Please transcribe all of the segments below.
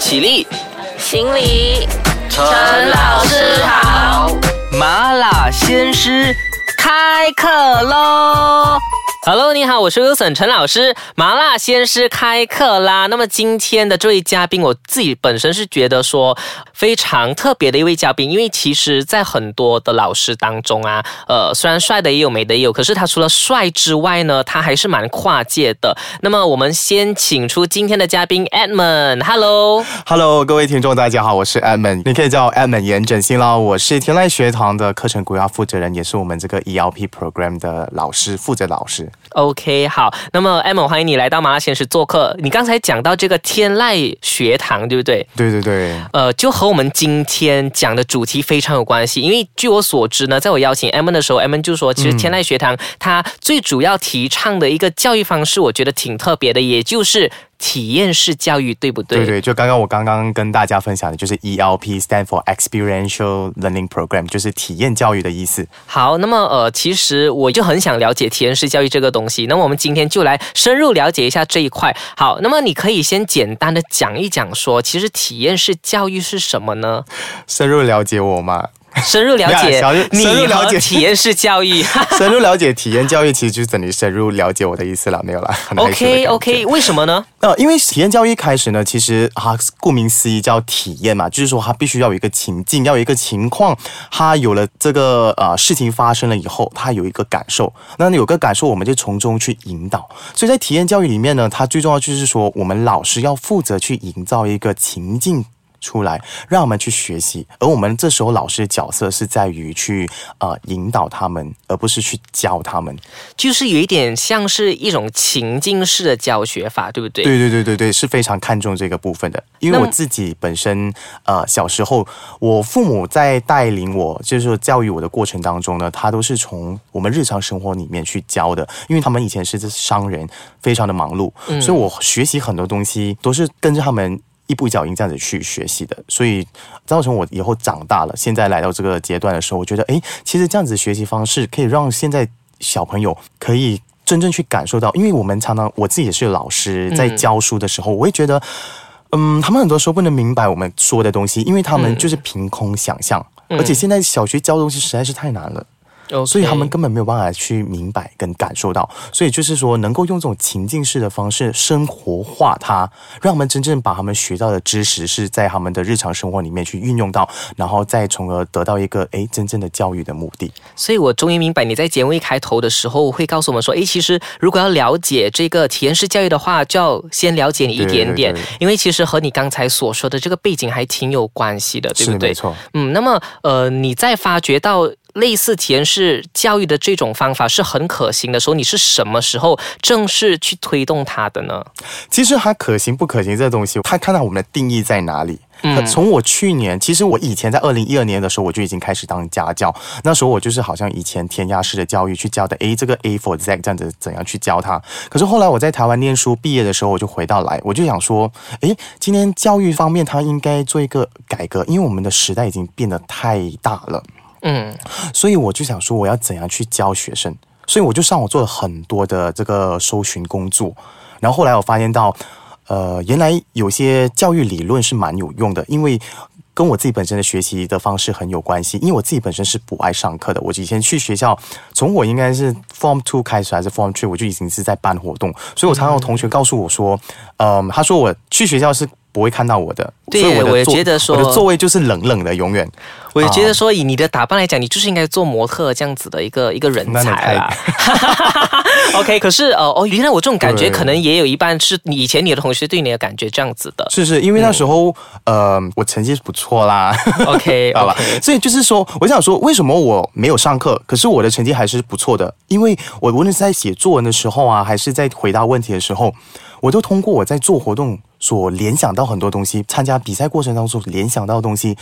起立，行礼，陈老师好。麻辣鲜师开课喽！Hello，你好，我是 Wilson 陈老师。麻辣鲜师开课啦！那么今天的这位嘉宾，我自己本身是觉得说非常特别的一位嘉宾，因为其实，在很多的老师当中啊，呃，虽然帅的也有，美的也有，可是他除了帅之外呢，他还是蛮跨界的。那么我们先请出今天的嘉宾 Edmond。Hello。Hello，各位听众，大家好，我是 Edmond，你可以叫我 Edmond 严整新啦。我是天籁学堂的课程主要负责人，也是我们这个 ELP program 的老师，负责老师。OK，好，那么 Emma，欢迎你来到麻辣鲜师做客。你刚才讲到这个天籁学堂，对不对？对对对，呃，就和我们今天讲的主题非常有关系。因为据我所知呢，在我邀请 Emma 的时候，Emma 就说，其实天籁学堂它最主要提倡的一个教育方式，我觉得挺特别的，也就是体验式教育，对不对？对对，就刚刚我刚刚跟大家分享的，就是 ELP，stand for Experiential Learning Program，就是体验教育的意思。好，那么呃，其实我就很想了解体验式教育这个东西。那么我们今天就来深入了解一下这一块。好，那么你可以先简单的讲一讲说，其实体验式教育是什么呢？深入了解我嘛？深入了解你深入了解体验式教育。深入了解体验教育，其实就是等于深入了解我的意思了，没有啦。很害羞的 OK OK，为什么呢？呃，因为体验教育一开始呢，其实它顾名思义叫体验嘛，就是说它必须要有一个情境，要有一个情况，它有了这个呃事情发生了以后，它有一个感受，那有个感受，我们就从中去引导。所以在体验教育里面呢，它最重要就是说，我们老师要负责去营造一个情境。出来，让我们去学习，而我们这时候老师的角色是在于去呃引导他们，而不是去教他们。就是有一点像是一种情境式的教学法，对不对？对对对对对，是非常看重这个部分的。因为我自己本身，呃，小时候我父母在带领我，就是说教育我的过程当中呢，他都是从我们日常生活里面去教的。因为他们以前是商人，非常的忙碌，所以我学习很多东西都是跟着他们。一步一脚印这样子去学习的，所以造成我以后长大了，现在来到这个阶段的时候，我觉得，诶，其实这样子学习方式可以让现在小朋友可以真正去感受到，因为我们常常我自己也是老师，在教书的时候，我会觉得，嗯，他们很多时候不能明白我们说的东西，因为他们就是凭空想象，而且现在小学教东西实在是太难了。所以他们根本没有办法去明白跟感受到，所以就是说，能够用这种情境式的方式生活化它，让他们真正把他们学到的知识是在他们的日常生活里面去运用到，然后再从而得到一个诶真正的教育的目的。所以我终于明白你在节目一开头的时候会告诉我们说，诶，其实如果要了解这个体验式教育的话，就要先了解你一点点，对对对因为其实和你刚才所说的这个背景还挺有关系的，对不对是没？错。嗯，那么呃，你在发觉到类似体验式教育的这种方法是很可行的时候，你是什么时候正式去推动它的呢？其实它可行不可行这东西，它看到我们的定义在哪里。嗯，从我去年，其实我以前在二零一二年的时候，我就已经开始当家教。那时候我就是好像以前填鸭式的教育去教的，诶，这个 A for Z 这样子怎样去教他。可是后来我在台湾念书毕业的时候，我就回到来，我就想说，诶，今天教育方面它应该做一个改革，因为我们的时代已经变得太大了。嗯，所以我就想说，我要怎样去教学生？所以我就上网做了很多的这个搜寻工作，然后后来我发现到，呃，原来有些教育理论是蛮有用的，因为。跟我自己本身的学习的方式很有关系，因为我自己本身是不爱上课的。我以前去学校，从我应该是 Form Two 开始还是 Form Three，我就已经是在办活动，所以我常常有同学告诉我说，嗯，他说我去学校是不会看到我的，对所以我的座我也觉得说我的座位就是冷冷的，永远。我也觉得说，以你的打扮来讲，你就是应该做模特这样子的一个一个人才啦。OK，可是呃哦，原来我这种感觉可能也有一半是你以前你的同学对你的感觉这样子的。是是，因为那时候、呃，我成绩是不错啦。OK，好吧所以就是说，我想说，为什么我没有上课，可是我的成绩还是不错的？因为我无论是在写作文的时候啊，还是在回答问题的时候，我都通过我在做活动所联想到很多东西，参加比赛过程当中联想到的东西，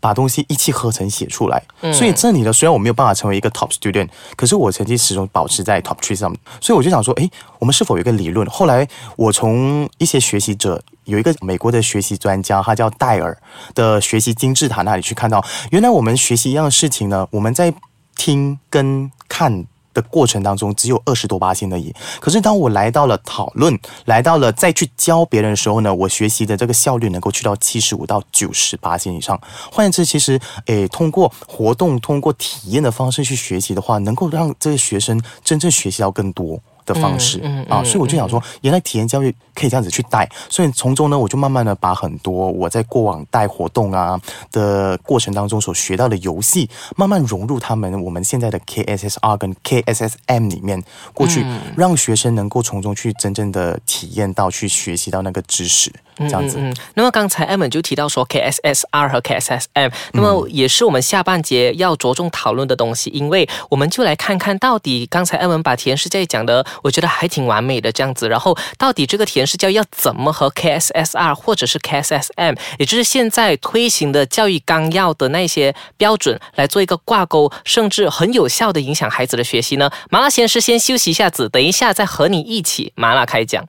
把东西一气呵成写出来。所以这里呢，虽然我没有办法成为一个 top student，可是我成绩始终保持在 top three 上。所以我就想说，诶，我们是否有一个理论？后来我从一些学习者。有一个美国的学习专家，他叫戴尔的学习金字塔那里去看到，原来我们学习一样的事情呢，我们在听跟看的过程当中只有二十多八千而已。可是当我来到了讨论，来到了再去教别人的时候呢，我学习的这个效率能够去到七十五到九十八千以上。换言之，其实诶，通过活动、通过体验的方式去学习的话，能够让这些学生真正学习到更多。的方式啊，所以我就想说，原来体验教育可以这样子去带，所以从中呢，我就慢慢的把很多我在过往带活动啊的过程当中所学到的游戏，慢慢融入他们我们现在的 KSSR 跟 KSSM 里面过去，让学生能够从中去真正的体验到，去学习到那个知识。这样子。那么刚才 M 就提到说 KSSR 和 KSSM，那么也是我们下半节要着重讨论的东西，因为我们就来看看到底刚才 M 把体验式教育讲的，我觉得还挺完美的这样子。然后到底这个体验式教育要怎么和 KSSR 或者是 KSSM，也就是现在推行的教育纲要的那些标准来做一个挂钩，甚至很有效的影响孩子的学习呢？麻辣先师先休息一下子，等一下再和你一起麻辣开讲。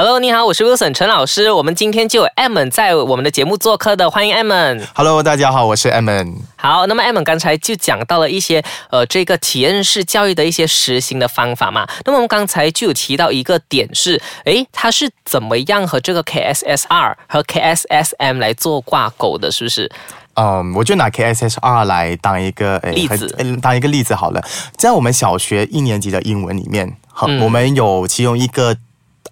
Hello，你好，我是 Wilson 陈老师。我们今天就有 Emma 在我们的节目做客的，欢迎 Emma。Hello，大家好，我是 Emma。好，那么 Emma 刚才就讲到了一些呃这个体验式教育的一些实行的方法嘛。那么我们刚才就有提到一个点是，诶，它是怎么样和这个 KSSR 和 KSSM 来做挂钩的，是不是？嗯，我就拿 KSSR 来当一个例子，当一个例子好了。在我们小学一年级的英文里面，好，我们有其中一个。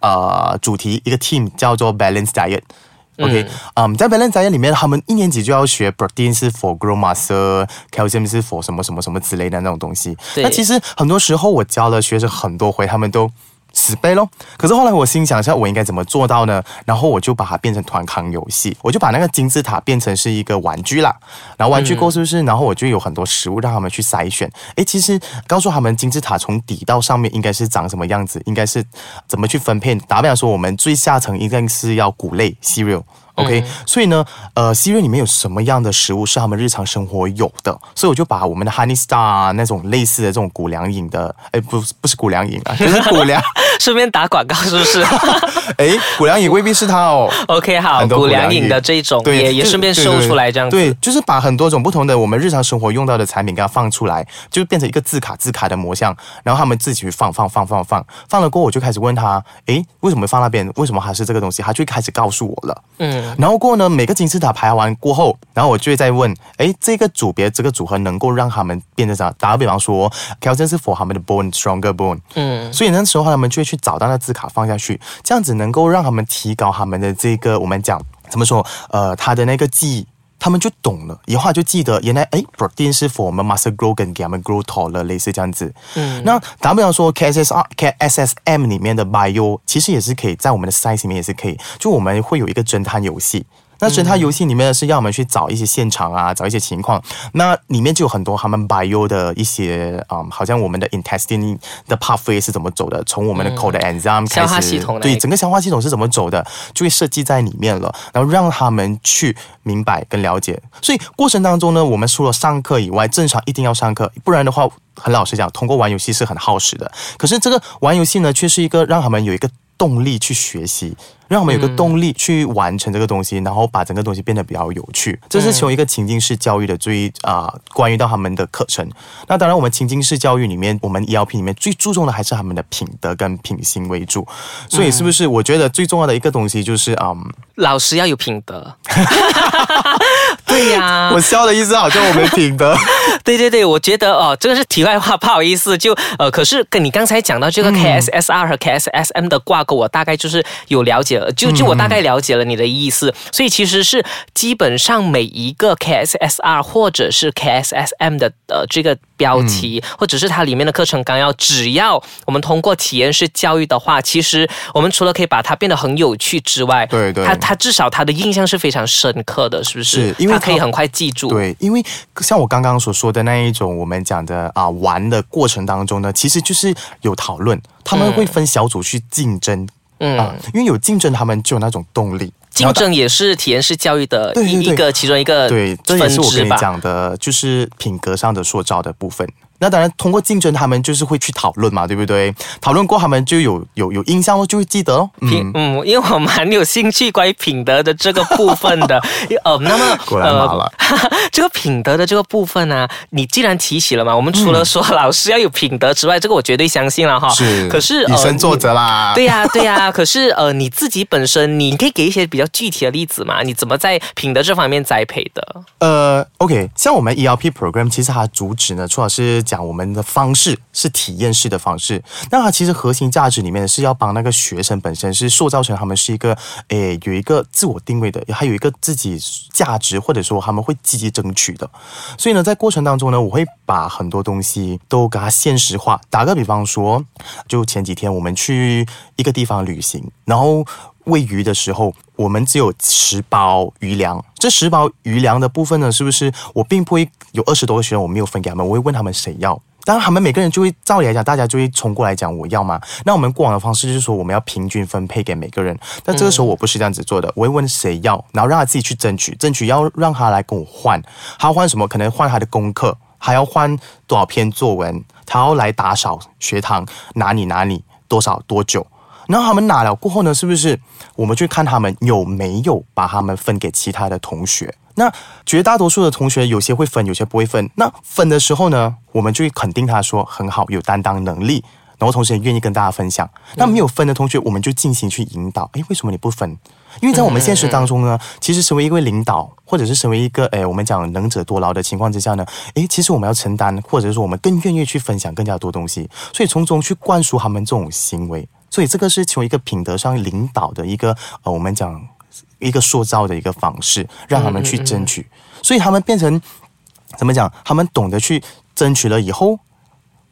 呃，主题一个 team 叫做 balance diet，OK，嗯，在 balance diet 里面，他们一年级就要学 protein 是 for grow muscle，calcium 是 for 什么什么什么之类的那种东西。那其实很多时候我教了学生很多回，他们都。死背咯。可是后来我心想一下，我应该怎么做到呢？然后我就把它变成团康游戏，我就把那个金字塔变成是一个玩具啦。然后玩具够是不是？然后我就有很多食物让他们去筛选。诶，其实告诉他们金字塔从底到上面应该是长什么样子，应该是怎么去分配。打比方说，我们最下层应该是要谷类 cereal。OK，所以呢，呃，C 瑞里面有什么样的食物是他们日常生活有的？所以我就把我们的 Honey Star 那种类似的这种谷粮饮的，哎，不，不是谷粮饮啊，就是谷粮。顺便打广告是不是？哎，谷粮饮未必是他哦。OK，好，谷粮饮的这种也也顺便收出来这样子。对，就是把很多种不同的我们日常生活用到的产品给它放出来，就变成一个字卡字卡的模像，然后他们自己去放放放放放，放了过后我就开始问他，哎，为什么放那边？为什么还是这个东西？他就开始告诉我了。嗯，然后过后呢，每个金字塔排完过后，然后我就会再问，哎，这个组别这个组合能够让他们变成啥？打个比方说，calcium 是 for 他们的 bone stronger bone。嗯，所以那时候他们就会去找到那字卡放下去，这样子能够让他们提高他们的这个我们讲怎么说？呃，他的那个记忆。他们就懂了，以后就记得原来哎，protein 是 for 我们 muscle grow 跟给他们 grow taller 类似这样子。嗯，那打比方说 KSSR、KSSM 里面的 bio 其实也是可以在我们的 size 里面也是可以，就我们会有一个侦探游戏。那所以它游戏里面是要我们去找一些现场啊，找一些情况。那里面就有很多他们 bio 的一些啊，好像我们的 intestine 的 pathway 是怎么走的，从我们的 cold enzyme 开始，对整个消化系统是怎么走的，就会设计在里面了，然后让他们去明白跟了解。所以过程当中呢，我们除了上课以外，正常一定要上课，不然的话，很老实讲，通过玩游戏是很耗时的。可是这个玩游戏呢，却是一个让他们有一个。动力去学习，让我们有个动力去完成这个东西，然后把整个东西变得比较有趣。这是从一个情境式教育的最啊，关于到他们的课程。那当然，我们情境式教育里面，我们 ELP 里面最注重的还是他们的品德跟品行为主。所以，是不是我觉得最重要的一个东西就是啊，老师要有品德。对呀，我笑的意思好像我没品德。对对对，我觉得哦，这个是题外话，不好意思。就呃，可是跟你刚才讲到这个 KSSR 和 KSSM 的挂钩，我大概就是有了解了。就就我大概了解了你的意思，所以其实是基本上每一个 KSSR 或者是 KSSM 的呃这个标题，或者是它里面的课程纲要，只要我们通过体验式教育的话，其实我们除了可以把它变得很有趣之外，对对，它它至少它的印象是非常深刻的，是不是？是，因为可以很快记住。对，因为像我刚刚所说的那一种，我们讲的啊玩的过程当中呢，其实就是有讨论，他们会分小组去竞争，嗯，因为有竞争，他们就有那种动力。竞争也是体验式教育的一一个其中一个对，这也是我跟你讲的，就是品格上的塑造的部分。那当然，通过竞争，他们就是会去讨论嘛，对不对？讨论过，他们就有有有印象，就会记得哦。品，嗯，因为我蛮有兴趣关于品德的这个部分的。呃，那么果然麻了。这个品德的这个部分呢，你既然提起了嘛，我们除了说老师要有品德之外，这个我绝对相信了哈。是。可是以身作则啦。对呀，对呀。可是呃，你自己本身，你可以给一些比较具体的例子嘛？你怎么在品德这方面栽培的？呃，OK，像我们 ELP program，其实它主旨呢，主要是讲我们的方。式是体验式的方式，那它其实核心价值里面是要帮那个学生本身是塑造成他们是一个诶有一个自我定位的，还有一个自己价值，或者说他们会积极争取的。所以呢，在过程当中呢，我会把很多东西都给它现实化。打个比方说，就前几天我们去一个地方旅行，然后喂鱼的时候，我们只有十包鱼粮。这十包鱼粮的部分呢，是不是我并不会有二十多个学生，我没有分给他们，我会问他们谁要。当然，他们每个人就会照理来讲，大家就会冲过来讲我要吗？那我们过往的方式就是说，我们要平均分配给每个人。但这个时候我不是这样子做的，我会问谁要，然后让他自己去争取，争取要让他来跟我换。他要换什么？可能换他的功课，还要换多少篇作文？他要来打扫学堂，哪里哪里多少多久？然后他们拿了过后呢，是不是我们去看他们有没有把他们分给其他的同学？那绝大多数的同学有些会分，有些不会分。那分的时候呢，我们就会肯定他说很好，有担当能力，然后同时也愿意跟大家分享。那没有分的同学，我们就进行去引导。诶，为什么你不分？因为在我们现实当中呢，其实身为一位领导，或者是身为一个诶，我们讲能者多劳的情况之下呢，诶，其实我们要承担，或者说我们更愿意去分享更加多东西，所以从中去灌输他们这种行为。所以这个是从一个品德上领导的一个呃，我们讲。一个塑造的一个方式，让他们去争取，所以他们变成怎么讲？他们懂得去争取了以后，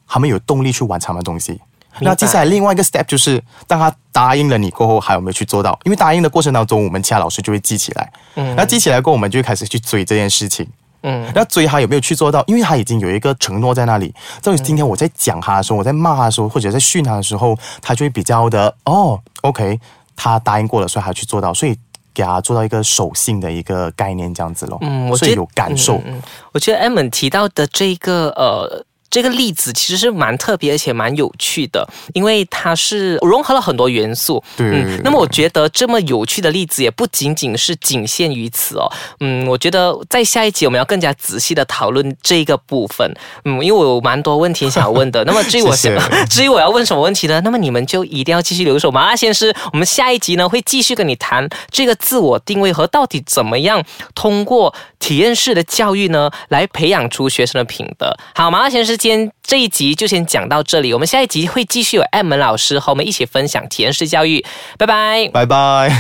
他们有动力去完成的东西。那接下来另外一个 step 就是，当他答应了你过后，还有没有去做到？因为答应的过程当中，我们其他老师就会记起来。嗯，那记起来过后，我们就会开始去追这件事情。嗯，那追他有没有去做到？因为他已经有一个承诺在那里。所以今天我在讲他的时候，我在骂他的时候，或者在训他的时候，他就会比较的哦，OK，他答应过了，所以他去做到。所以。给他做到一个守信的一个概念，这样子咯。嗯，我觉得有感受。嗯，我觉得 e m 提到的这个呃。这个例子其实是蛮特别，而且蛮有趣的，因为它是融合了很多元素。对。那么我觉得这么有趣的例子也不仅仅是仅限于此哦。嗯，我觉得在下一集我们要更加仔细的讨论这个部分。嗯，因为我有蛮多问题想要问的。那么至于我想，至于我要问什么问题呢？那么你们就一定要继续留守麻辣鲜师。我们下一集呢会继续跟你谈这个自我定位和到底怎么样通过体验式的教育呢来培养出学生的品德。好，麻辣鲜师。先这一集就先讲到这里，我们下一集会继续有艾门老师和我们一起分享体验式教育，拜拜，拜拜。